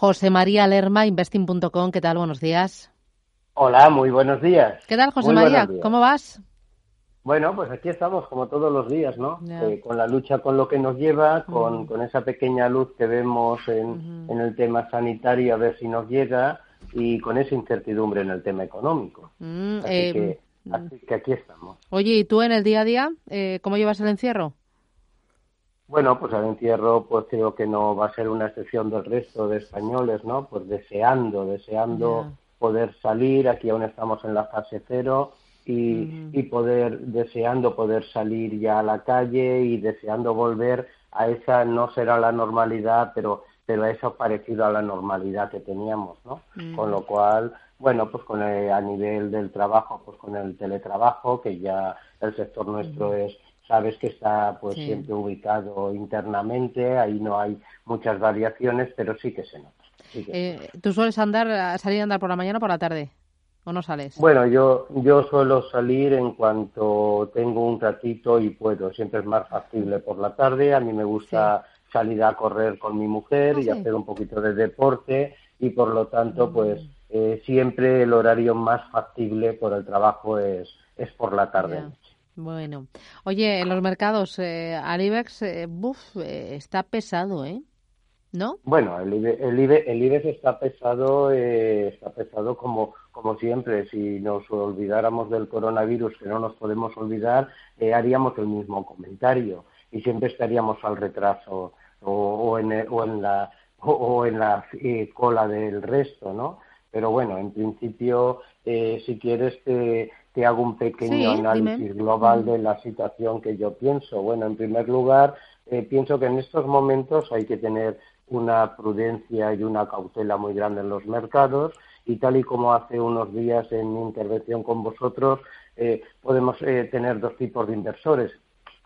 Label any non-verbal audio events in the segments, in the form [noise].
José María Lerma, investing.com. ¿Qué tal? Buenos días. Hola, muy buenos días. ¿Qué tal, José María? ¿Cómo vas? Bueno, pues aquí estamos como todos los días, ¿no? Eh, con la lucha con lo que nos lleva, con, con esa pequeña luz que vemos en, en, el tema sanitario, a ver si nos llega, y con esa incertidumbre en el tema económico. Mm, así, eh, que, mm. así, que, aquí estamos. Oye, ¿y tú en el día a día, eh, cómo llevas el encierro? Bueno, pues el entierro pues creo que no va a ser una excepción del resto de españoles, ¿no? Pues deseando, deseando poder salir, aquí aún estamos en la fase cero y, y poder, deseando poder salir ya a la calle y deseando volver a esa, no será la normalidad, pero pero a eso parecido a la normalidad que teníamos, ¿no? Con lo cual, bueno, pues con a nivel del trabajo, pues con el teletrabajo, que ya el sector nuestro es sabes que está pues siempre ubicado internamente, ahí no hay muchas variaciones, pero sí que se nota. eh, ¿Tú sueles andar, salir a andar por la mañana o por la tarde? ¿O no sales? Bueno, yo, yo suelo salir en cuanto tengo un ratito y puedo. Siempre es más factible por la tarde. A mí me gusta salir a correr con mi mujer ah, y hacer un poquito de deporte y por lo tanto, mm. pues eh, siempre el horario más factible por el trabajo es, es por la tarde. Bueno, oye, en los mercados, eh, Alibex, eh, eh, está pesado, ¿eh? ¿No? Bueno, el, IBEX, está pesado, eh, está pesado como, como siempre. Si nos olvidáramos del coronavirus, que no nos podemos olvidar, haríamos el mismo comentario y siempre estaríamos al retraso o, en, o en la o, en la cola del resto, ¿no? Pero bueno, en principio, si quieres, te, te hago un pequeño análisis global de la situación que yo pienso. Bueno, en primer lugar, eh, pienso que en estos momentos hay que tener una prudencia y una cautela muy grande en los mercados y tal y como hace unos días en mi intervención con vosotros, eh, podemos eh, tener dos tipos de inversores.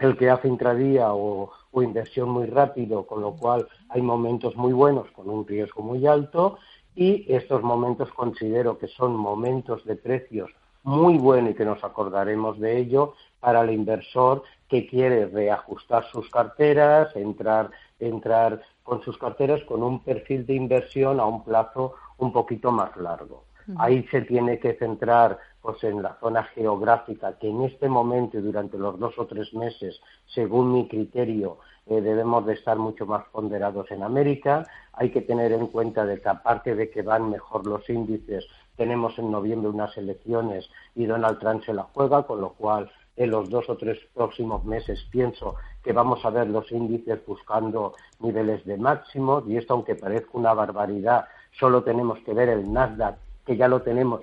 El que hace intradía o, o inversión muy rápido, con lo cual hay momentos muy buenos con un riesgo muy alto y estos momentos considero que son momentos de precios muy bueno y que nos acordaremos de ello para el inversor que quiere reajustar sus carteras, entrar, entrar con sus carteras con un perfil de inversión a un plazo un poquito más largo. Ahí se tiene que centrar pues en la zona geográfica que en este momento durante los dos o tres meses, según mi criterio, eh, debemos de estar mucho más ponderados en América. Hay que tener en cuenta de que aparte de que van mejor los índices, tenemos en noviembre unas elecciones y Donald Trump se la juega, con lo cual en los dos o tres próximos meses pienso que vamos a ver los índices buscando niveles de máximo y esto aunque parezca una barbaridad, solo tenemos que ver el Nasdaq, que ya lo tenemos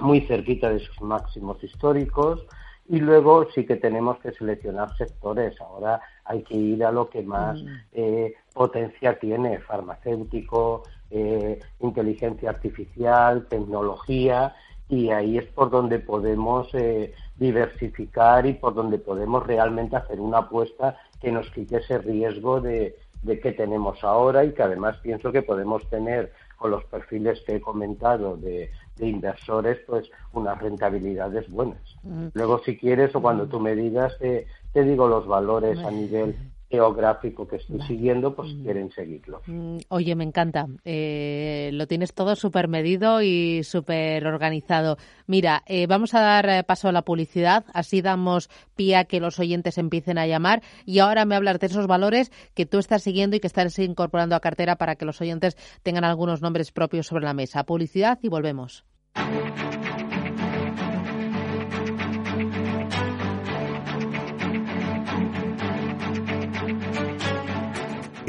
muy cerquita de sus máximos históricos y luego sí que tenemos que seleccionar sectores. Ahora hay que ir a lo que más mm. eh, potencia tiene, farmacéutico, eh, inteligencia artificial, tecnología, y ahí es por donde podemos eh, diversificar y por donde podemos realmente hacer una apuesta que nos quite ese riesgo de, de que tenemos ahora y que además pienso que podemos tener con los perfiles que he comentado de, de inversores, pues unas rentabilidades buenas. Mm. Luego, si quieres, o cuando tú me digas, te digo los valores a nivel geográfico que estoy siguiendo, pues mm. quieren seguirlo. Mm, oye, me encanta. Eh, lo tienes todo súper medido y súper organizado. Mira, eh, vamos a dar eh, paso a la publicidad, así damos pie a que los oyentes empiecen a llamar y ahora me hablas de esos valores que tú estás siguiendo y que estás incorporando a cartera para que los oyentes tengan algunos nombres propios sobre la mesa. Publicidad y volvemos.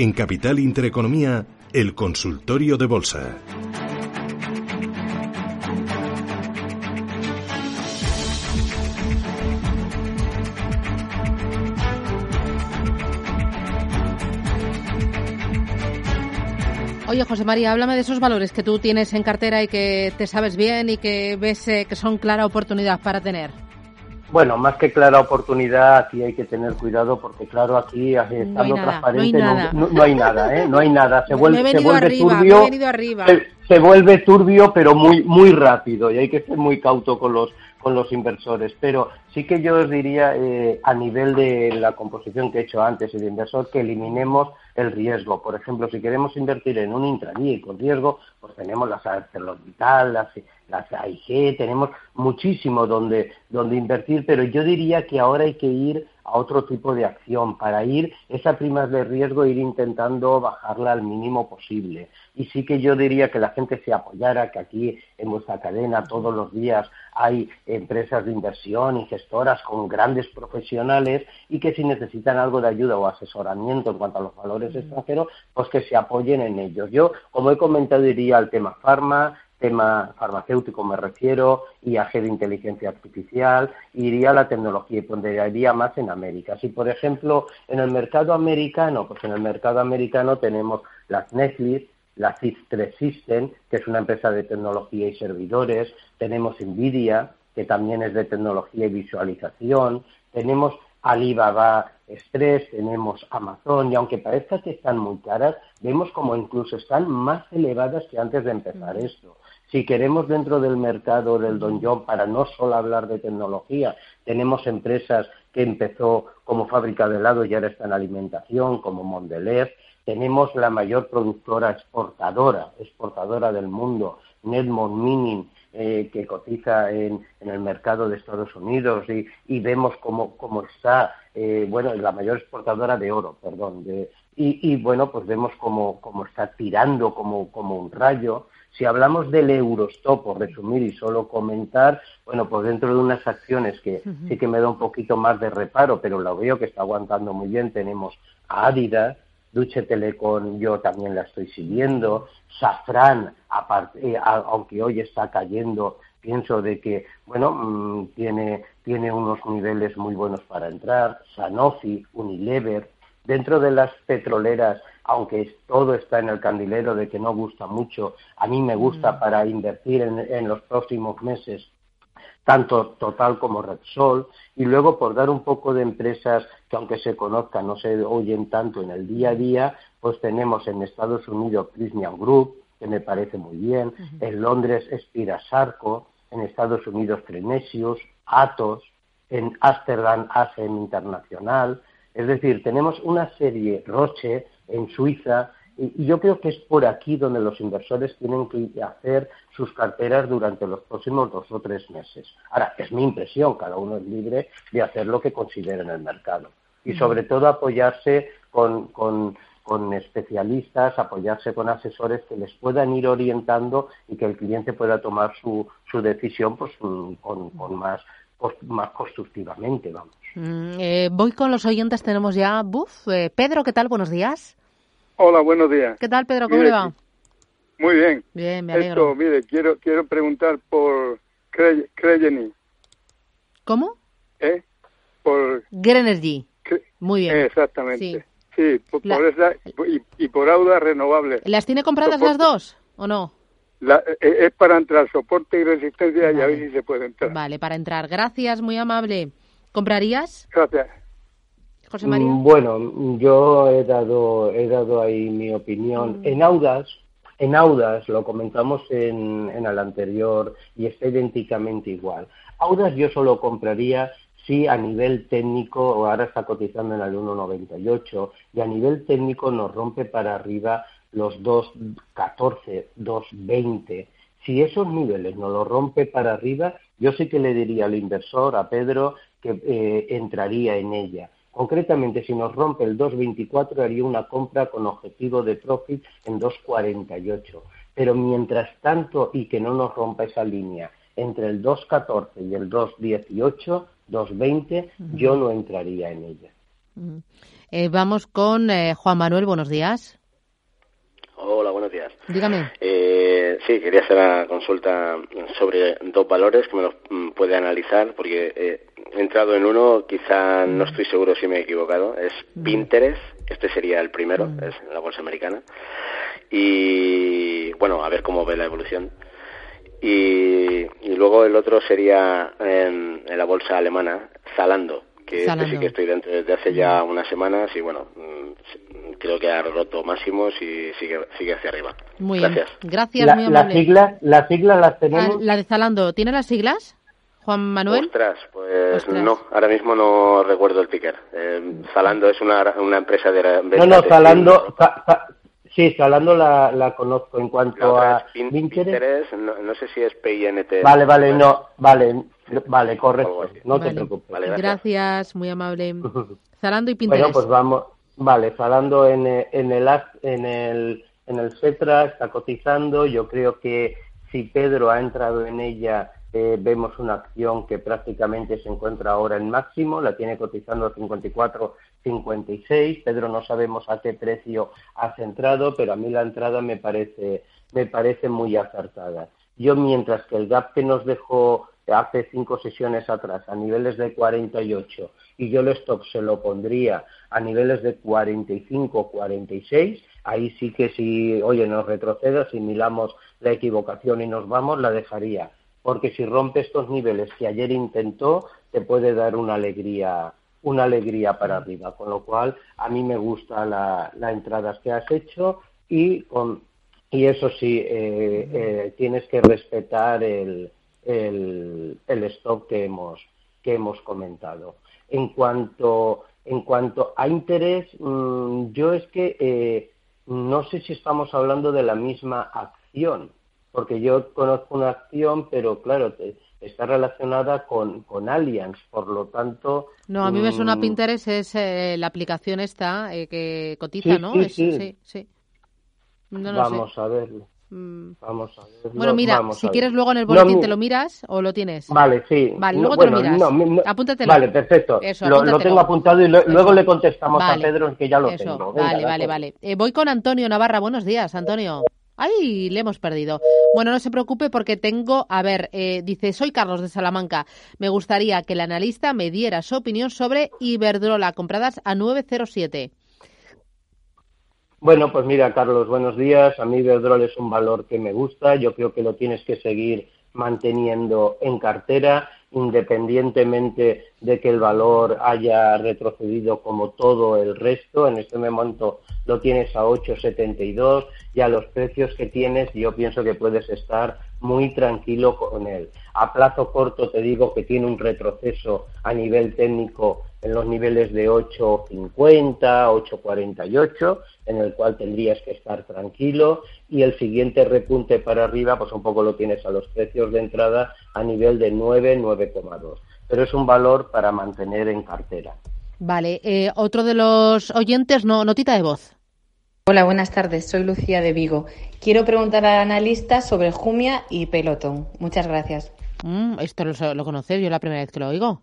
En Capital Intereconomía, el consultorio de bolsa. Oye, José María, háblame de esos valores que tú tienes en cartera y que te sabes bien y que ves eh, que son clara oportunidad para tener. Bueno, más que clara oportunidad, aquí hay que tener cuidado porque, claro, aquí estando transparente no hay nada, ¿eh? No hay nada. Se vuelve, se vuelve turbio. Se, vuelve turbio, pero muy muy rápido y hay que ser muy cauto con los con los inversores. Pero sí que yo os diría, eh, a nivel de la composición que he hecho antes y de inversor, que eliminemos el riesgo. Por ejemplo, si queremos invertir en un intradía y con riesgo, pues tenemos las ArcelorMittal, las, las AIG, tenemos muchísimo donde, donde invertir, pero yo diría que ahora hay que ir a otro tipo de acción para ir esa prima de riesgo ir intentando bajarla al mínimo posible. Y sí que yo diría que la gente se apoyara que aquí en vuestra cadena todos los días hay empresas de inversión y gestoras con grandes profesionales y que si necesitan algo de ayuda o asesoramiento en cuanto a los valores extranjeros pues que se apoyen en ellos. Yo como he comentado diría al tema farma tema farmacéutico me refiero, IAG de inteligencia artificial, iría a la tecnología y pondría más en América. Si, por ejemplo, en el mercado americano, pues en el mercado americano tenemos las Netflix, la CIS3 System, que es una empresa de tecnología y servidores, tenemos Nvidia, que también es de tecnología y visualización, tenemos Alibaba Express, tenemos Amazon, y aunque parezca que están muy caras, vemos como incluso están más elevadas que antes de empezar esto. Si queremos dentro del mercado del Don John, para no solo hablar de tecnología, tenemos empresas que empezó como fábrica de helado y ahora está en alimentación, como Mondelez. Tenemos la mayor productora exportadora, exportadora del mundo, Nedmont Mining, eh, que cotiza en, el mercado de Estados Unidos y, vemos cómo, está, eh, bueno, la mayor exportadora de oro, perdón, y, bueno, pues vemos cómo, está tirando como un rayo. Si hablamos del Eurostop, por resumir y solo comentar, bueno, pues dentro de unas acciones que sí que me da un poquito más de reparo, pero lo veo que está aguantando muy bien, tenemos a Adidas, Duche Telecom yo también la estoy siguiendo, Safran, eh, aunque hoy está cayendo, pienso de que, bueno, mm, tiene, tiene unos niveles muy buenos para entrar, Sanofi, Unilever, dentro de las petroleras aunque todo está en el candilero de que no gusta mucho, a mí me gusta mm. para invertir en, los próximos meses tanto Total como Repsol, y luego por dar un poco de empresas que aunque se conozcan no se oyen tanto en el día a día, pues tenemos en Estados Unidos Prismian Group, que me parece muy bien, en Londres Spira Sarco, en Estados Unidos Trenesius, Atos, en Amsterdam ASEM Internacional, es decir, tenemos una serie Roche en Suiza, y yo creo que es por aquí donde los inversores tienen que hacer sus carteras durante los próximos dos o tres meses. Ahora, es mi impresión, cada uno es libre de hacer lo que considere en el mercado. Y sobre todo apoyarse con, con, especialistas, apoyarse con asesores que les puedan ir orientando y que el cliente pueda tomar su, su decisión pues, con, con más, más constructivamente. Vamos. Mm, eh, voy con los oyentes, tenemos ya. Buf, eh, Pedro, ¿qué tal? Buenos días. Hola, buenos días. ¿Qué tal, Pedro? ¿Cómo le va? Muy bien. Bien, me alegro. Esto, mire, quiero, quiero preguntar por Creyeni. ¿Cómo? ¿Eh? Por... Grenergy. Muy bien. Exactamente. Sí, por, esa, y, por Auda Renovable. ¿Las tiene compradas las dos o no? La, e, es para entrar, soporte y resistencia y a ver si se puede entrar. Vale, para entrar. Gracias, muy amable. ¿Comprarías? Gracias. José María. Mm, bueno, yo he dado, he dado ahí mi opinión. Mm. En Audas, en Audas, lo comentamos en, en el anterior y está idénticamente igual. Audas yo solo compraría si a nivel técnico, ahora está cotizando en el 1,98, y a nivel técnico nos rompe para arriba los 2,14, 2,20. Si esos niveles no los rompe para arriba, yo sí que le diría al inversor, a Pedro, que eh, entraría en ella. Concretamente, si nos rompe el 2.24, haría una compra con objetivo de profit en 2.48. Pero mientras tanto, y que no nos rompa esa línea, entre el 2.14 y el 2.18, 2.20, yo no entraría en ella. Eh, vamos con eh, Juan Manuel, buenos días. Hola, buenos días. Dígame. Eh, sí, quería hacer una consulta sobre dos valores que me los mm, puede analizar, porque he entrado en uno, quizá no estoy seguro si me he equivocado. Es Pinterest, este sería el primero, es la bolsa americana. y bueno, a ver cómo ve la evolución. Y, luego el otro sería en, la bolsa alemana, Zalando, que este sí que estoy dentro desde hace ya unas semanas y bueno, mm, creo que ha roto máximos y sigue, sigue hacia arriba. Muy Gracias. Bien. Gracias, muy amable. Las siglas, las siglas las tenemos. Ah, la de Zalando, ¿tiene las siglas? Juan Manuel. Ostras, pues no, ahora mismo no recuerdo el ticker. Eh, Zalando es una, una empresa de... No, no, Zalando, Sí, hablando la, la conozco en cuanto a Pinterest. no, sé si es PINT. Vale, vale, no, vale, vale, correcto, no te preocupes. gracias. muy amable. [laughs] Zalando y Pinterest. Bueno, pues vamos, vale, Zalando en, en el en el en el Cetra está cotizando, yo creo que si Pedro ha entrado en ella eh, vemos una acción que prácticamente se encuentra ahora en máximo, la tiene cotizando a 54.56. Pedro no sabemos a qué precio ha centrado, pero a mí la entrada me parece, me parece muy acertada. Yo, mientras que el gap que nos dejó hace cinco sesiones atrás a niveles de 48 y yo el stop se lo pondría a niveles de 45, 46, ahí sí que si, oye, nos retroceda, si miramos la equivocación y nos vamos, la dejaría porque si rompe estos niveles que ayer intentó, te puede dar una alegría, una alegría para arriba. Con lo cual, a mí me gusta la, la entradas que has hecho y con y eso sí, eh, eh, tienes que respetar el, el, el, stop que hemos, que hemos comentado. En cuanto, en cuanto a interés, mm, yo es que eh, no sé si estamos hablando de la misma acción porque yo conozco una acción, pero claro, está relacionada con, con Allianz, por lo tanto... No, a mí me suena mm, Pinterest, es eh, la aplicación esta eh, que cotiza, ¿no? Sí, sí. sí, Vamos a verlo. Mm. Vamos a verlo. Bueno, mira, si quieres luego en el boletín te lo miras o lo tienes. Vale, sí. Vale, luego te lo miras. Apúntatelo. Vale, perfecto. lo, tengo apuntado y luego le contestamos a Pedro que ya lo tengo. vale, vale, vale. Eh, voy con Antonio Navarra. Buenos días, Antonio. ¡Ay! Le hemos perdido. Bueno, no se preocupe porque tengo, a ver, eh, dice, soy Carlos de Salamanca. Me gustaría que el analista me diera su opinión sobre Iberdrola, compradas a 907. Bueno, pues mira, Carlos, buenos días. A mí Iberdrola es un valor que me gusta. Yo creo que lo tienes que seguir manteniendo en cartera independientemente de que el valor haya retrocedido como todo el resto. En este momento lo tienes a 8,72 y a los precios que tienes yo pienso que puedes estar muy tranquilo con él. A plazo corto te digo que tiene un retroceso a nivel técnico en los niveles de 8.50, 8.48, en el cual tendrías que estar tranquilo y el siguiente repunte para arriba, pues un poco lo tienes a los precios de entrada a nivel de 9, 9,2. Pero es un valor para mantener en cartera. Vale, eh, otro de los oyentes, no, notita de voz. Hola, buenas tardes. Soy Lucía de Vigo. Quiero preguntar al analista sobre Jumia y Pelotón. Muchas gracias. Mm, esto lo, lo conoces, yo la primera vez que lo oigo.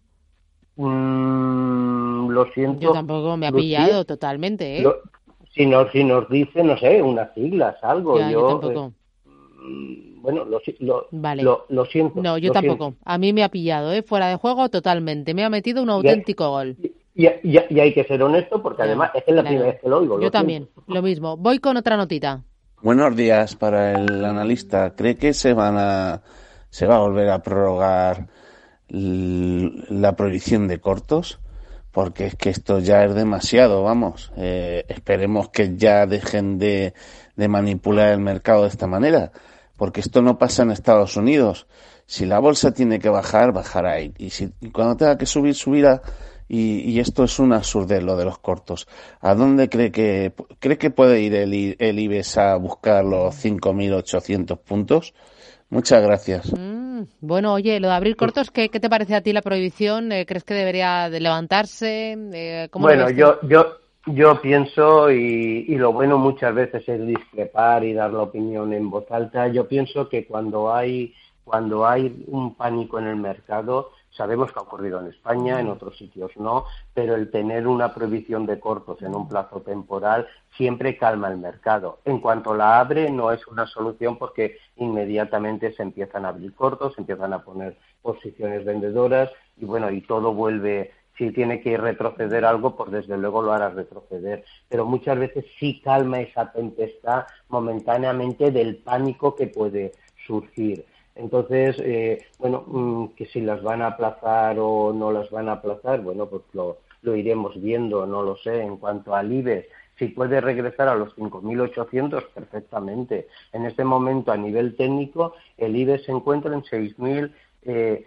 Mm, lo siento. Yo tampoco me ha pillado totalmente, ¿eh? si, nos, si nos dice, no sé, unas siglas, algo. yo, tampoco. Eh, bueno, lo, lo, siento. No, yo tampoco. A mí me ha pillado, ¿eh? Fuera de juego totalmente. Me ha metido un auténtico gol. Y, hay que ser honesto porque además es la primera vez que lo oigo. Yo también, lo mismo. Voy con otra notita. Buenos días para el analista. ¿Cree que se van a se va a volver a prorrogar la prohibición de cortos? Porque es que esto ya es demasiado, vamos. Eh, esperemos que ya dejen de, de manipular el mercado de esta manera. Porque esto no pasa en Estados Unidos. Si la bolsa tiene que bajar, bajará. Y, y si y cuando tenga que subir, subirá y, esto es un absurdez lo de los cortos. ¿A dónde cree que cree que puede ir el, el IBEX a buscar los 5.800 puntos? Muchas gracias. Mm, bueno, oye, lo de abrir cortos, ¿qué, ¿qué, te parece a ti la prohibición? Eh, ¿Crees que debería de levantarse? Eh, bueno, yo, yo, yo pienso, y, y, lo bueno muchas veces es discrepar y dar la opinión en voz alta, yo pienso que cuando hay, cuando hay un pánico en el mercado, Sabemos que ha ocurrido en España, en otros sitios no, pero el tener una prohibición de cortos en un plazo temporal siempre calma el mercado. En cuanto la abre, no es una solución porque inmediatamente se empiezan a abrir cortos, se empiezan a poner posiciones vendedoras y bueno, y todo vuelve si tiene que retroceder algo, pues desde luego lo hará retroceder. Pero muchas veces sí calma esa tempestad momentáneamente del pánico que puede surgir. Entonces, eh, bueno, mm, que si las van a aplazar o no las van a aplazar, bueno, pues lo, lo iremos viendo, no lo sé. En cuanto al IBEX, si puede regresar a los 5.800, perfectamente. En este momento, a nivel técnico, el IBEX se encuentra en 6.700 eh,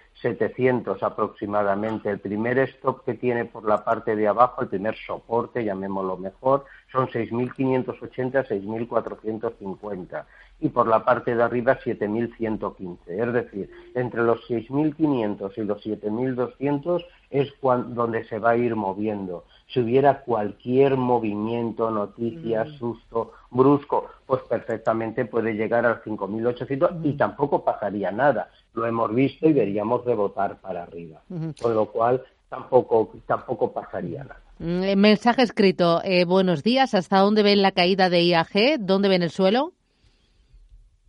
aproximadamente. El primer stop que tiene por la parte de abajo, el primer soporte, llamémoslo mejor, son 6.580, 6.450 y por la parte de arriba 7.115. Es decir, entre los 6.500 y los 7.200 es donde se va a ir moviendo. Si hubiera cualquier movimiento, noticia, mm. susto brusco, pues perfectamente puede llegar al 5.800 y tampoco pasaría nada. Lo hemos visto y veríamos rebotar para arriba. Con lo cual tampoco, tampoco pasaría nada. Mm, mensaje escrito. Eh, buenos días. ¿Hasta dónde ven la caída de IAG? ¿Dónde ven el suelo?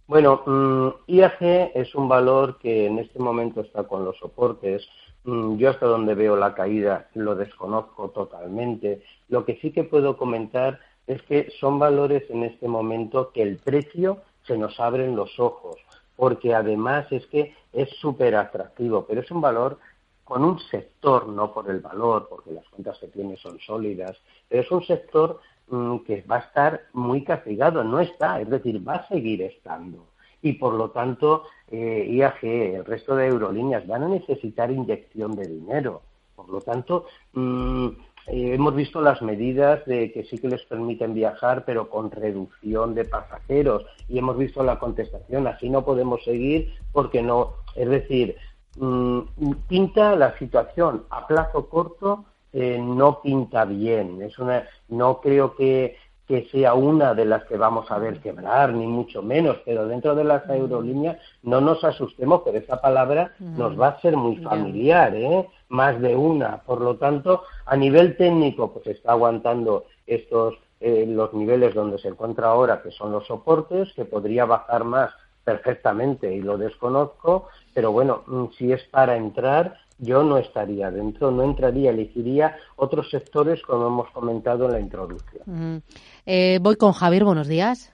Bueno, mm, IAG es un valor que en este momento está con los soportes. Mm, yo hasta donde veo la caída lo desconozco totalmente. Lo que sí que puedo comentar es que son valores en este momento que el precio se nos abren los ojos, porque además es que es súper atractivo, pero es un valor con un sector, no por el valor, porque las cuentas que tiene son sólidas, pero es un sector Mm, que va a estar muy castigado, no está, es decir, va a seguir estando. Y por lo tanto, eh, IAG, el resto de aerolíneas van a necesitar inyección de dinero. Por lo tanto, mm, eh, hemos visto las medidas de que sí que les permiten viajar, pero con reducción de pasajeros. Y hemos visto la contestación, así no podemos seguir porque no. Es decir, mm, pinta la situación a plazo corto eh, no pinta bien. Es una, no creo que, que, sea una de las que vamos a ver quebrar, ni mucho menos, pero dentro de las aerolíneas no nos asustemos, pero esa palabra nos va a ser muy familiar, ¿eh? Más de una. Por lo tanto, a nivel técnico, pues está aguantando estos eh, los niveles donde se encuentra ahora, que son los soportes, que podría bajar más perfectamente y lo desconozco, pero bueno, mm, si es para entrar, yo no estaría dentro, no entraría, elegiría otros sectores como hemos comentado en la introducción. Eh, voy con Javier, buenos días.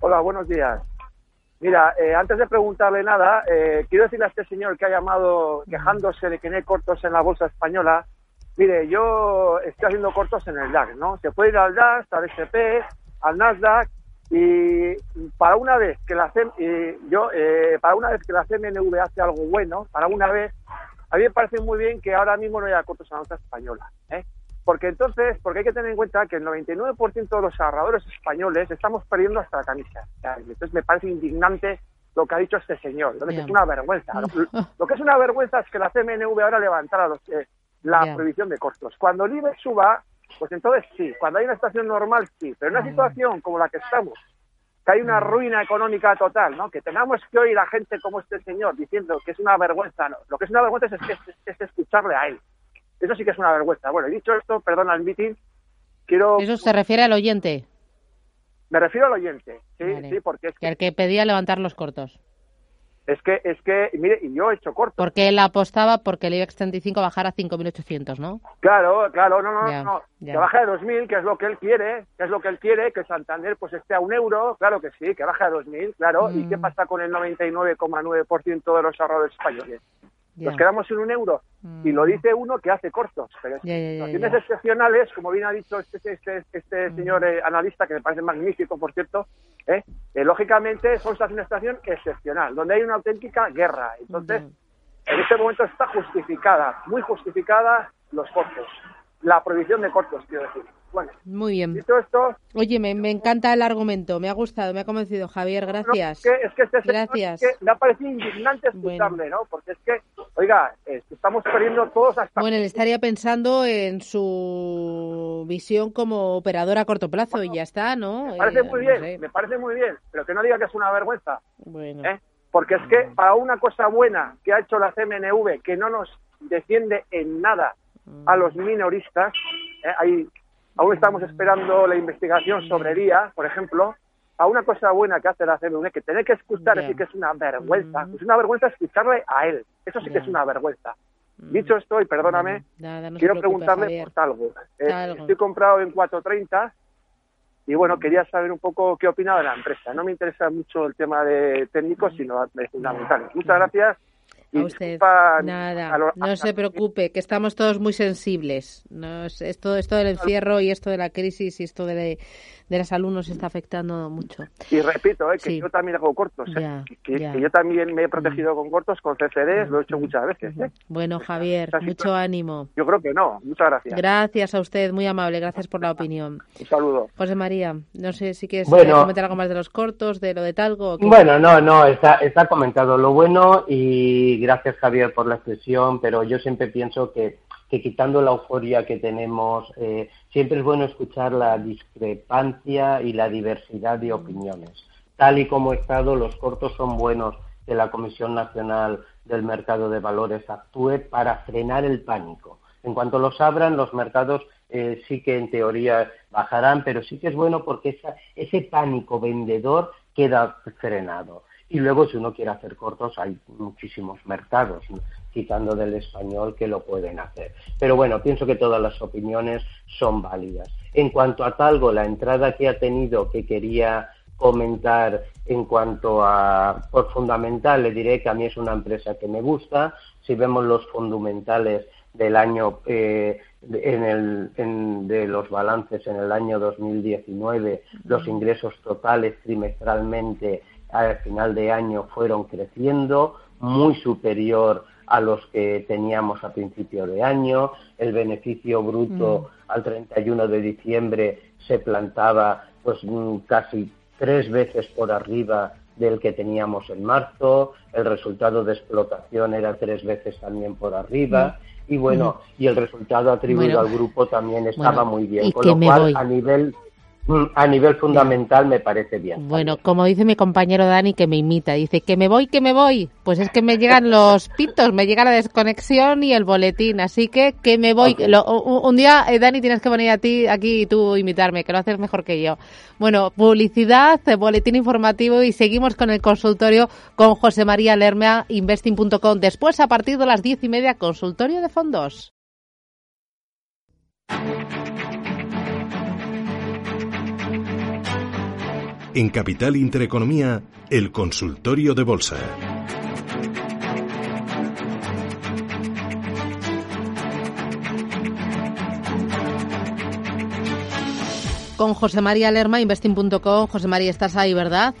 Hola, buenos días. Mira, eh, antes de preguntarle nada, eh, quiero decirle a este señor que ha llamado quejándose de que no hay cortos en la bolsa española. Mire, yo estoy haciendo cortos en el DAX, ¿no? Se puede ir al DAX, al SP, al Nasdaq, y para una vez que la yo para una vez que la CMNV hace algo bueno, para una vez a mí me parece muy bien que ahora mismo no haya cortos a la española. ¿eh? Porque entonces, porque hay que tener en cuenta que el 99% de los ahorradores españoles estamos perdiendo hasta la camisa. Entonces me parece indignante lo que ha dicho este señor. Lo que es una vergüenza. Lo, que es una vergüenza es que la CMNV ahora levantara los, eh, la prohibición de costos. Cuando el IBEX suba, pues entonces sí. Cuando hay una situación normal, sí. Pero en una situación como la que estamos, que hay una ruina económica total, ¿no? Que tengamos que oír a gente como este señor diciendo que es una vergüenza, ¿no? Lo que es una vergüenza es, escucharle a él. Eso sí que es una vergüenza. Bueno, dicho esto, perdona el meeting, quiero... Eso se refiere al oyente. Me refiero al oyente, sí, sí, porque es que... El que pedía levantar los cortos. Es que, es que, mire, y yo he hecho corto. Porque él apostaba porque el IBEX 35 bajara a 5.800, ¿no? Claro, claro, no, no, no, que baje a 2.000, que es lo que él quiere, que es lo que él quiere, que Santander pues esté a un euro, claro que sí, que baje a 2.000, claro. ¿Y qué mm. pasa con el 99,9% de los ahorradores españoles? Nos quedamos en un euro. Y lo mm. dice uno que hace cortos. Pero situaciones excepcionales, como bien ha dicho este, este, este mm. señor eh, analista, que me parece magnífico, por cierto, ¿eh? Eh, lógicamente son una situación excepcional, donde hay una auténtica guerra. Entonces, en este momento está justificada, muy justificada los cortos. La prohibición de cortos, quiero decir. Bueno, Muy bien. Esto... Oye, me, encanta el argumento, me ha gustado, me ha convencido, Javier, gracias. es que, este gracias. me ha parecido indignante escucharle, ¿no? Porque es que, oiga, estamos perdiendo todos hasta... Bueno, él estaría pensando en su visión como operador a corto plazo y ya está, ¿no? Me parece muy eh, bien, me parece muy bien, pero que no diga que es una vergüenza. Bueno. ¿eh? Porque es que para una cosa buena que ha hecho la CMNV, que no nos defiende en nada a los minoristas, ¿eh? hay Aún estamos esperando la investigación sobre día, por ejemplo, a una cosa buena que hace la CNV, que tener que escuchar decir que es una vergüenza. Es una vergüenza escucharle a él. Eso sí que es una vergüenza. Mm. Dicho esto, y perdóname, quiero preguntarle por. Eh, estoy comprado en 430 y bueno, quería saber un poco qué opina de la empresa. No me interesa mucho el tema de técnicos, sino de fundamentales. Muchas gracias a usted. Nada, no se preocupe, que estamos todos muy sensibles. No, esto, esto del encierro y esto de la crisis y esto de, de la salud nos está afectando mucho. Y repito, eh, que yo también hago cortos. Eh, que, yo también me he protegido con cortos, con CCDs, lo he hecho muchas veces. Eh. Bueno, Javier, mucho ánimo. Yo creo que no. Muchas gracias. Gracias a usted, muy amable. Gracias por la opinión. Un saludo. José María, no sé si quieres comentar algo más de los cortos, de lo de Talgo. Bueno, no, no, está, está comentado lo bueno y gracias Javier por la expresión, pero yo siempre pienso que, quitando la euforia que tenemos, eh, siempre es bueno escuchar la discrepancia y la diversidad de opiniones. Tal y como he estado, los cortos son buenos que la Comisión Nacional del Mercado de Valores actúe para frenar el pánico. En cuanto los abran, los mercados eh, sí que en teoría bajarán, pero sí que es bueno porque ese pánico vendedor queda frenado. Y luego, si uno quiere hacer cortos, hay muchísimos mercados, quitando del español, que lo pueden hacer. Pero bueno, pienso que todas las opiniones son válidas. En cuanto a Talgo, la entrada que ha tenido, que quería comentar en cuanto a por fundamental, le diré que a mí es una empresa que me gusta. Si vemos los fundamentales del año eh, en el, en, de los balances en el año 2019, los ingresos totales trimestralmente al final de año fueron creciendo, muy superior a los que teníamos a principio de año. El beneficio bruto mm. al 31 de diciembre se plantaba pues mm, casi tres veces por arriba del que teníamos en marzo. El resultado de explotación era tres veces también por arriba. Mm. Y bueno, y el resultado atribuido al grupo también estaba muy bien. Con lo cual, a nivel Mm, a nivel fundamental me parece bien. Bueno, como dice mi compañero Dani que me imita, dice que me voy, que me voy. Pues es que me llegan [laughs] los pitos, me llega la desconexión y el boletín, así que que me voy. un día, eh, Dani, tienes que venir a ti aquí y tú imitarme, que lo haces mejor que yo. Bueno, publicidad, eh, boletín informativo y seguimos con el consultorio con José María Lermea, investing.com. Después, a partir de las diez y media, consultorio de fondos. En Capital Intereconomía, el consultorio de bolsa. Con José María Lerma, investing.com. José María, estás ahí, ¿verdad?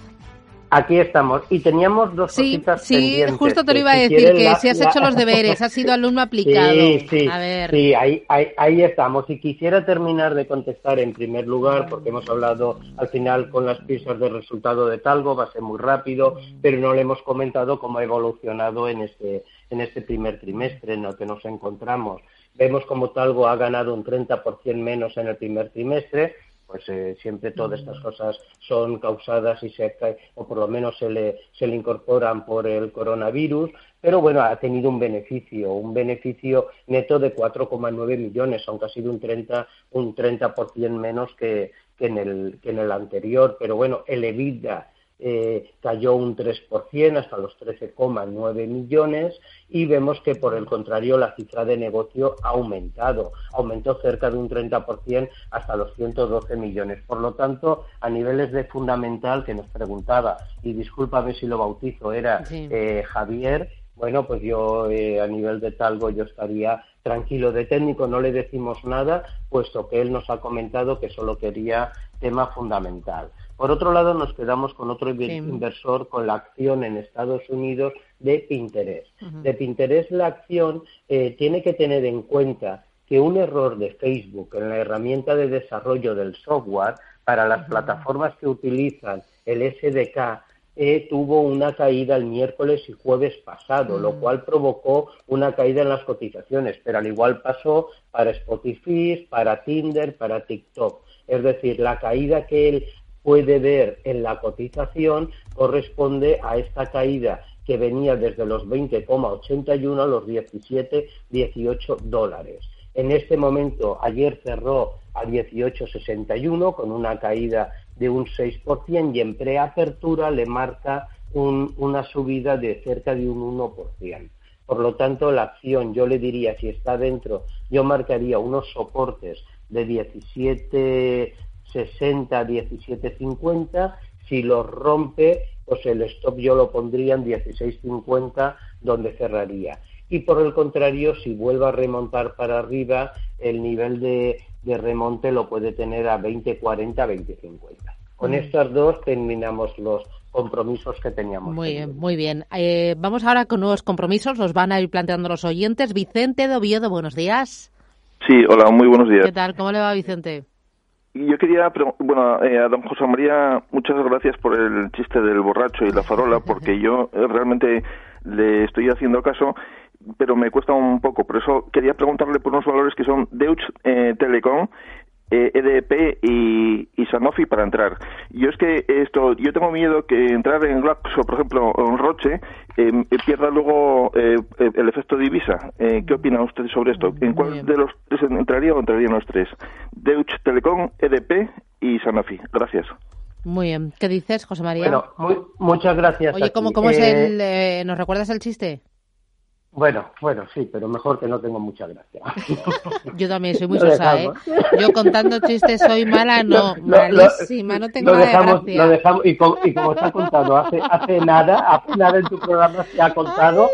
Aquí estamos. Y teníamos dos sí, cositas Sí, justo te lo iba a decir, que si has hecho los deberes, has sido alumno [laughs] aplicado. Sí, sí, sí ahí, ahí, estamos. Y quisiera terminar de contestar en primer lugar, porque hemos hablado al final con las pistas de resultado de Talgo, va a ser muy rápido, pero no le hemos comentado cómo ha evolucionado en este, en este primer trimestre en el que nos encontramos. Vemos como Talgo ha ganado un 30% menos en el primer trimestre, pues eh, siempre todas estas cosas son causadas y se o por lo menos se le, se le incorporan por el coronavirus, pero bueno, ha tenido un beneficio, un beneficio neto de 4,9 millones, aunque ha sido un 30, un 30% menos que, que, en el, que en el anterior, pero bueno, el EBITDA eh, cayó un 3% hasta los 13,9 millones y vemos que por el contrario la cifra de negocio ha aumentado, aumentó cerca de un 30% hasta los 112 millones. Por lo tanto, a niveles de fundamental que nos preguntaba, y discúlpame si lo bautizo, era eh, Javier, bueno, pues yo eh, a nivel de talgo yo estaría tranquilo. De técnico no le decimos nada, puesto que él nos ha comentado que solo quería tema fundamental. Por otro lado, nos quedamos con otro inversor con la acción en Estados Unidos de Pinterest. De Pinterest la acción eh, tiene que tener en cuenta que un error de Facebook en la herramienta de desarrollo del software para las plataformas que utilizan el SDK eh, tuvo una caída el miércoles y jueves pasado, lo cual provocó una caída en las cotizaciones, pero al igual pasó para Spotify, para Tinder, para TikTok. Es decir, la caída que él puede ver en la cotización corresponde a esta caída que venía desde los 20,81 a los 17, 18 dólares. En este momento, ayer cerró a 18,61 con una caída de un 6% y en preapertura le marca una subida de cerca de un 1%. Por lo tanto, la acción, yo le diría, si está dentro, yo marcaría unos soportes de 17 60, 17, 50. Si los rompe, pues el stop yo lo pondría en 16.50, donde cerraría. Y por el contrario, si vuelve a remontar para arriba, el nivel de, remonte lo puede tener a 20, 40, 20, 50. Con estas dos terminamos los compromisos que teníamos. Muy bien, muy bien. Eh, vamos ahora con nuevos compromisos, los van a ir planteando los oyentes. Vicente de buenos días. Sí, hola, muy buenos días. ¿Qué tal? ¿Cómo le va, Vicente? Yo quería, bueno, eh, a don José María, muchas gracias por el chiste del borracho y la farola, [laughs] porque yo eh, realmente le estoy haciendo caso, pero me cuesta un poco. Por eso quería preguntarle por unos valores que son Deutsche eh, Telecom EDP eh, e y, Sanofi para entrar. Yo es que esto, yo tengo miedo que entrar en Glaxo, por ejemplo, o en Roche, em, eh, pierda luego eh, el efecto divisa. ¿Qué opina usted sobre esto? ¿En cuál de los tres entraría o entrarían los tres? Deutsche Telecom, EDP y Sanofi. Gracias. Muy bien. ¿Qué dices, José María? Bueno, muchas gracias. Oye, ¿cómo, cómo es el... ¿Nos recuerdas el chiste? Bueno, bueno, sí, pero mejor que no tengo mucha gracia. [laughs] Yo también soy muy sosa, ¿eh? [laughs] Yo contando chistes soy mala, no, malísima, no tengo lo dejamos, Lo dejamos, y, como, y como se ha contado hace, hace nada, hace nada en tu programa se ha contado,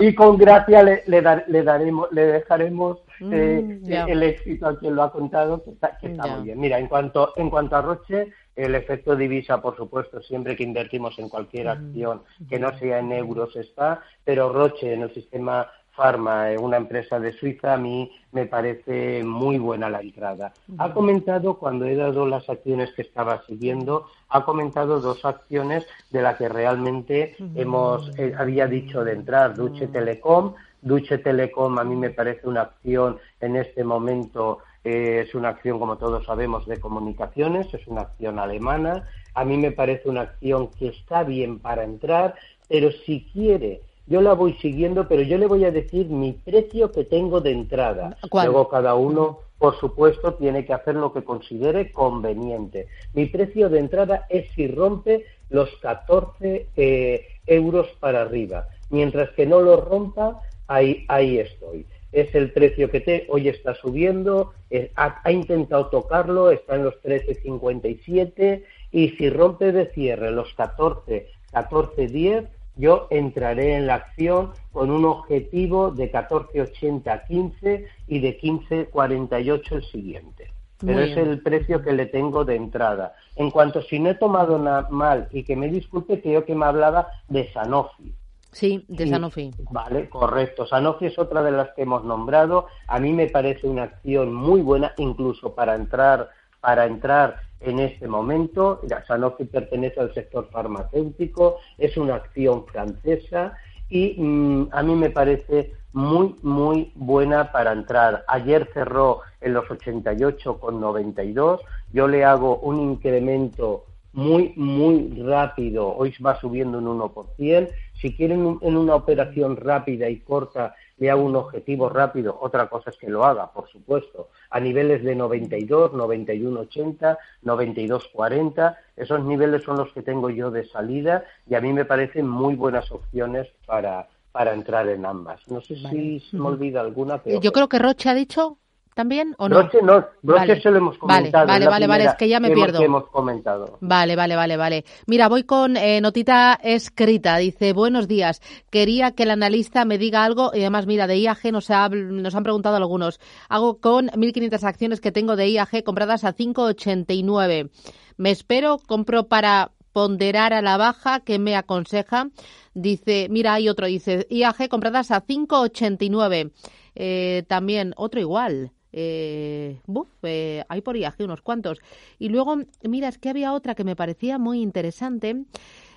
y, con gracia le, le, le, daremos, le dejaremos mm, eh, el éxito a quien lo ha contado, que está, que está muy bien. Mira, en cuanto, en cuanto a Roche, el efecto divisa, por supuesto, siempre que invertimos en cualquier acción que no sea en euros está, pero Roche en el sistema Pharma, una empresa de Suiza, a mí me parece muy buena la entrada. Ha comentado, cuando he dado las acciones que estaba siguiendo, ha comentado dos acciones de las que realmente hemos, eh, había dicho de entrar, Duche Telecom. Duche Telecom a mí me parece una acción en este momento es una acción, como todos sabemos, de comunicaciones, es una acción alemana. A mí me parece una acción que está bien para entrar, pero si quiere, yo la voy siguiendo, pero yo le voy a decir mi precio que tengo de entrada. Luego cada uno, por supuesto, tiene que hacer lo que considere conveniente. Mi precio de entrada es si rompe los 14 eh, euros para arriba. Mientras que no lo rompa, ahí, ahí estoy es el precio que te, hoy está subiendo, ha, intentado tocarlo, está en los 13.57 y si rompe de cierre los 14, 14.10, yo entraré en la acción con un objetivo de 14.80 15 y de 15.48 el siguiente. Pero es el precio que le tengo de entrada. En cuanto si no he tomado nada mal y que me disculpe, creo que me hablaba de Sanofi. Sí, de Sanofi. Vale, correcto. Sanofi es otra de las que hemos nombrado. A mí me parece una acción muy buena, incluso para entrar, para entrar en este momento. Sanofi pertenece al sector farmacéutico, es una acción francesa y mm, a mí me parece muy, muy buena para entrar. Ayer cerró en los 88,92. Yo le hago un incremento muy, muy rápido. Hoy va subiendo un 1%. Si quieren en una operación rápida y corta, le hago un objetivo rápido. Otra cosa es que lo haga, por supuesto. A niveles de 92, 91,80, 92,40. Esos niveles son los que tengo yo de salida y a mí me parecen muy buenas opciones para, para entrar en ambas. No sé si se me olvida alguna. Pero Yo creo que Roche ha dicho también o no? Broche no, Broche se lo hemos comentado. Vale, vale, vale, es que ya me pierdo. hemos comentado. Vale, vale, vale, vale. Mira, voy con eh, notita escrita. Dice, buenos días. Quería que el analista me diga algo y además, mira, de IAG nos, nos han preguntado algunos. Hago con 1.500 acciones que tengo de IAG compradas a 5,89. Me espero, compro para ponderar a la baja, que me aconseja? Dice, mira, hay otro, dice, IAG compradas a 5,89. Eh, también otro igual. Eh, buf, eh, hay por IAG unos cuantos. Y luego, mira, es que había otra que me parecía muy interesante.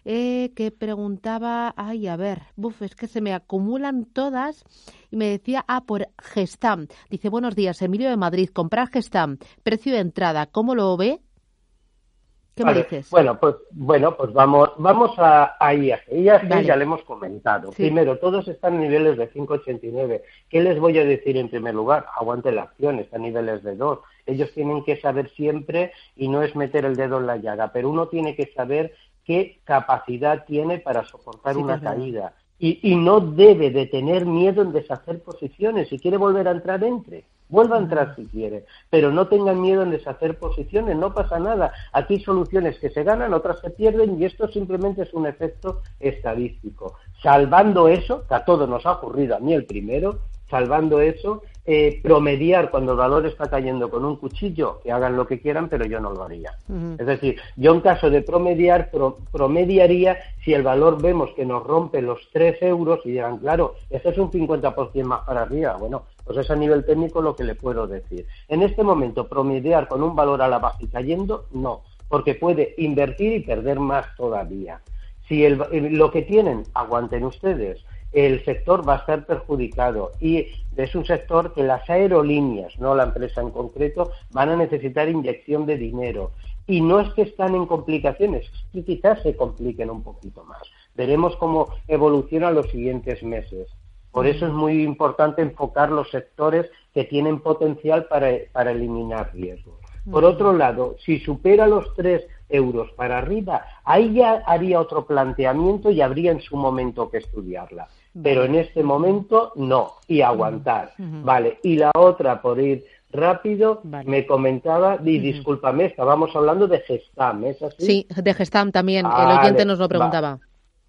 Eh, que preguntaba, ay, a ver, buf, es que se me acumulan todas y me decía, ah, por Gestam. Dice, buenos días, Emilio de Madrid, comprar Gestam, precio de entrada, ¿cómo lo ve? ¿Qué me dices? Bueno, pues, bueno, pues vamos, vamos a, a IAG. IAG ya le hemos comentado. Primero, todos están en niveles de 5,89. ¿Qué les voy a decir en primer lugar? Aguante la acción, está en niveles de 2. Ellos tienen que saber siempre, y no es meter el dedo en la llaga, pero uno tiene que saber qué capacidad tiene para soportar una caída y, no debe de tener miedo en deshacer posiciones. Si quiere volver a entrar, entre. Vuelva a entrar si quiere, pero no tengan miedo en deshacer posiciones, no pasa nada. Aquí hay soluciones que se ganan, otras se pierden y esto simplemente es un efecto estadístico. Salvando eso, que a todos nos ha ocurrido, a mí el primero, salvando eso, eh, promediar cuando el valor está cayendo con un cuchillo, que hagan lo que quieran, pero yo no lo haría. Es decir, yo en caso de promediar, promediaría si el valor vemos que nos rompe los 3 euros y digan, claro, eso es un 50% más para arriba. Bueno, pues es a nivel técnico lo que le puedo decir. En este momento, promediar con un valor a la baja y cayendo, no, porque puede invertir y perder más todavía. Si lo que tienen, aguanten ustedes el sector va a estar perjudicado y es un sector que las aerolíneas, no la empresa en concreto, van a necesitar inyección de dinero. Y no es que están en complicaciones, es que quizás se compliquen un poquito más. Veremos cómo evoluciona los siguientes meses. Por eso es muy importante enfocar los sectores que tienen potencial para, para eliminar riesgos. Por otro lado, si supera los 3 euros para arriba, ahí ya haría otro planteamiento y habría en su momento que estudiarla pero en este momento no, y aguantar. Vale, y la otra, por ir rápido, me comentaba, y discúlpame, estábamos hablando de Gestam, ¿es así? Sí, de Gestam también, el oyente nos lo preguntaba.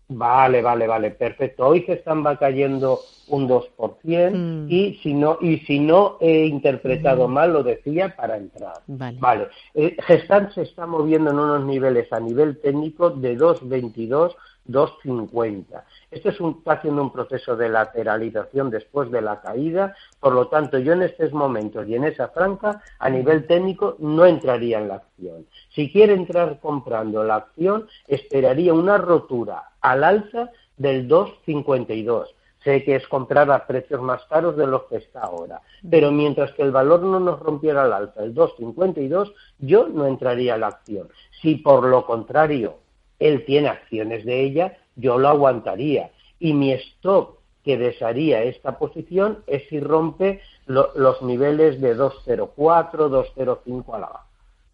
Vale, vale, vale, perfecto. Hoy Gestam va cayendo un 2% mm. y si no y si no he interpretado mal lo decía para entrar. Vale. vale. Eh, Gestam se está moviendo en unos niveles a nivel técnico de 2.22 250. Esto es un, está haciendo un proceso de lateralización después de la caída, por lo tanto yo en estos momentos y en esa franja a nivel técnico no entraría en la acción. Si quiere entrar comprando la acción, esperaría una rotura al alza del 252. Sé que es comprar a precios más caros de los que está ahora, pero mientras que el valor no nos rompiera al alza, el 252, yo no entraría en la acción. Si por lo contrario él tiene acciones de ella, yo lo aguantaría. Y mi stop que desharía esta posición es si rompe los niveles de 204, 205 a la baja.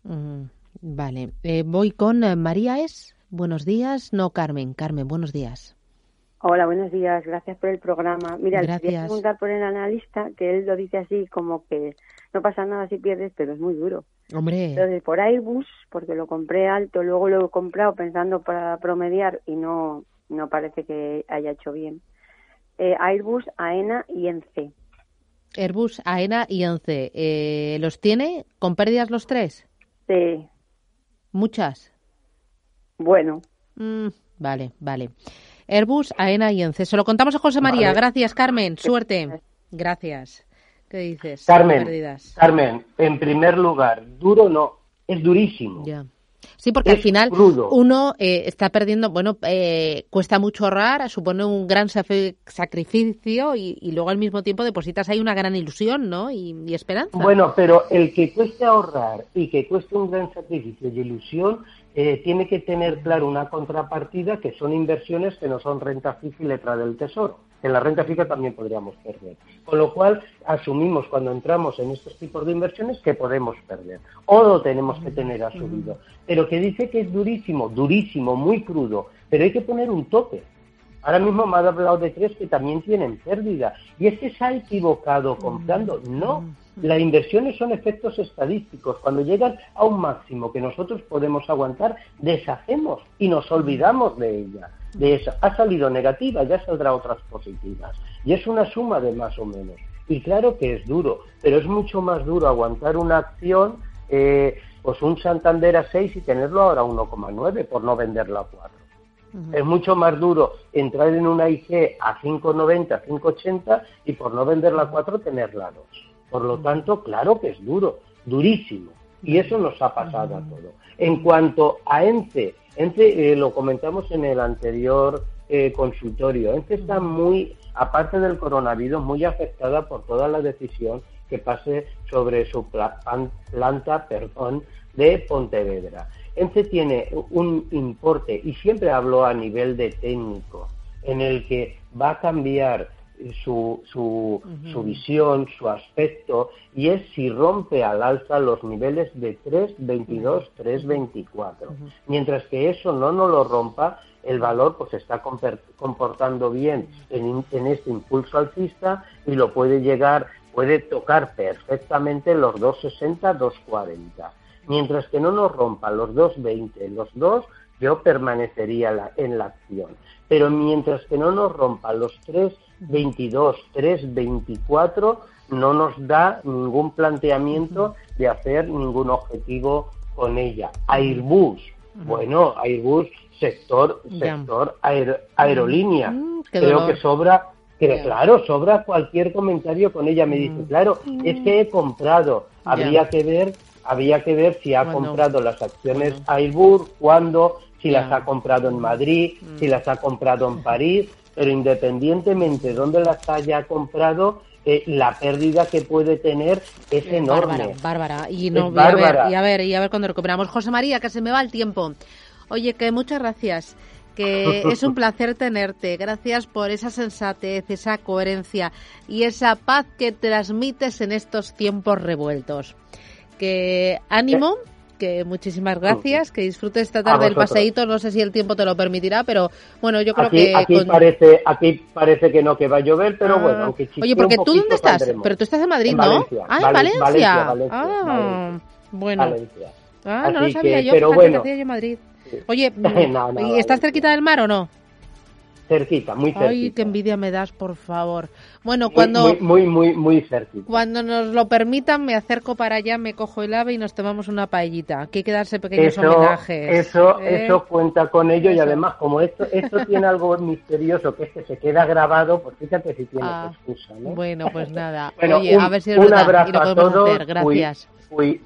Mm, vale. Eh, voy con eh, María Es. Buenos días. No, Carmen. Carmen, buenos días. Hola, buenos días. Gracias por el programa. Mira, quería preguntar por el analista, que él lo dice así como que no pasa nada si pierdes, pero es muy duro. Hombre. Entonces, por Airbus, porque lo compré alto, luego lo he comprado pensando para promediar y no, no parece que haya hecho bien. Eh, Airbus, AENA y ENCE. Airbus, AENA y ENCE. Eh, ¿Los tiene con pérdidas los tres? Sí. ¿Muchas? Bueno. Mm, vale, vale. Airbus, AENA y ENCE. Se lo contamos a José María. Gracias, Carmen. Suerte. Gracias. ¿Qué dices? Carmen, Carmen, en primer lugar, duro no, es durísimo. Ya. Sí, porque al final uno eh, está perdiendo, bueno, eh, cuesta mucho ahorrar, supone un gran sacrificio y, luego al mismo tiempo depositas ahí una gran ilusión, ¿no? Y, y, esperanza. Bueno, pero el que cueste ahorrar y que cueste un gran sacrificio y ilusión eh, tiene que tener claro una contrapartida que son inversiones que no son renta fija y letra del tesoro. En la renta fija también podríamos perder. Con lo cual, asumimos cuando entramos en estos tipos de inversiones que podemos perder. O lo tenemos que tener asumido. Pero que dice que es durísimo, durísimo, muy crudo. Pero hay que poner un tope. Ahora mismo me ha hablado de tres que también tienen pérdida. Y es que se ha equivocado comprando. No, las inversiones son efectos estadísticos. Cuando llegan a un máximo que nosotros podemos aguantar, deshacemos y nos olvidamos de ella. De esa. Ha salido negativa, ya saldrá otras positivas. Y es una suma de más o menos. Y claro que es duro, pero es mucho más duro aguantar una acción, eh, pues un Santander a 6 y tenerlo ahora a 1,9 por no venderla a 4. Es mucho más duro entrar en una IG a 5,90, 5,80 y por no venderla a 4 tenerla a 2. Por lo tanto, claro que es duro, durísimo. Y eso nos ha pasado a todos. En cuanto a ENCE, ENCE eh, lo comentamos en el anterior eh, consultorio, ENCE está muy, aparte del coronavirus, muy afectada por toda la decisión que pase sobre su planta perdón, de Pontevedra. ENCE tiene un importe, y siempre hablo a nivel de técnico, en el que va a cambiar su, su, su, visión, su aspecto, y es si rompe al alza los niveles de 3.22, 3.24. Mientras que eso no nos lo rompa, el valor pues se está comportando bien en, en este impulso alcista y lo puede llegar, puede tocar perfectamente los 260, 240. Mientras que no nos rompa los 220, los 2, yo permanecería en la acción. Pero mientras que no nos rompa los 322, 324, no nos da ningún planteamiento de hacer ningún objetivo con ella. Airbus, bueno, Airbus, sector, sector aerolínea. Mm, Creo que sobra, que claro, sobra cualquier comentario con ella. Me dice, mm. claro, es que he comprado. Habría que ver, había que ver si ha comprado las acciones Airbus, cuándo, si las ha comprado en Madrid, mm. si las ha comprado en París, pero independientemente de dónde las haya comprado, eh, la pérdida que puede tener es enorme. Bárbara, Y, no, y, a ver, y a ver, y a ver cuando recuperamos. José María, que se me va el tiempo. Oye, que muchas gracias que [laughs] es un placer tenerte. Gracias por esa sensatez, esa coherencia y esa paz que transmites en estos tiempos revueltos. Que ánimo, que muchísimas gracias, que disfrutes esta tarde del paseíto. No sé si el tiempo te lo permitirá, pero bueno, yo creo que. Aquí, parece, aquí parece que no que va a llover, pero ah. bueno, aunque Oye, porque tú dónde estás? Pero tú estás en Madrid, ¿no? ah, en Valencia. ah, bueno. Ah, no lo sabía yo, pero bueno. yo en Madrid. Oye, [laughs] ¿y estás cerquita del mar o no? Cerquita, muy cerquita. Ay, qué envidia me das, por favor. Bueno, cuando... Muy, muy, muy, cerquita. Cuando nos lo permitan, me acerco para allá, me cojo el ave y nos tomamos una paellita. Que hay que darse pequeños homenajes. Eso, ¿eh? eso cuenta con ello y además, como esto, esto tiene algo [laughs] misterioso, que es que se queda grabado, pues fíjate si tiene ah, excusa, ¿no? Bueno, pues nada. Oye, a ver si es un verdad y lo podemos hacer. Gracias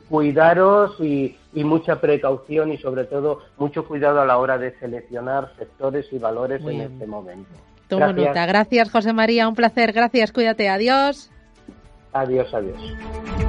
cuidaros y, mucha precaución y sobre todo mucho cuidado a la hora de seleccionar sectores y valores en este momento. Tomo Gracias. nota. Gracias, José María. Un placer. Gracias. Cuídate. Adiós. Adiós, adiós.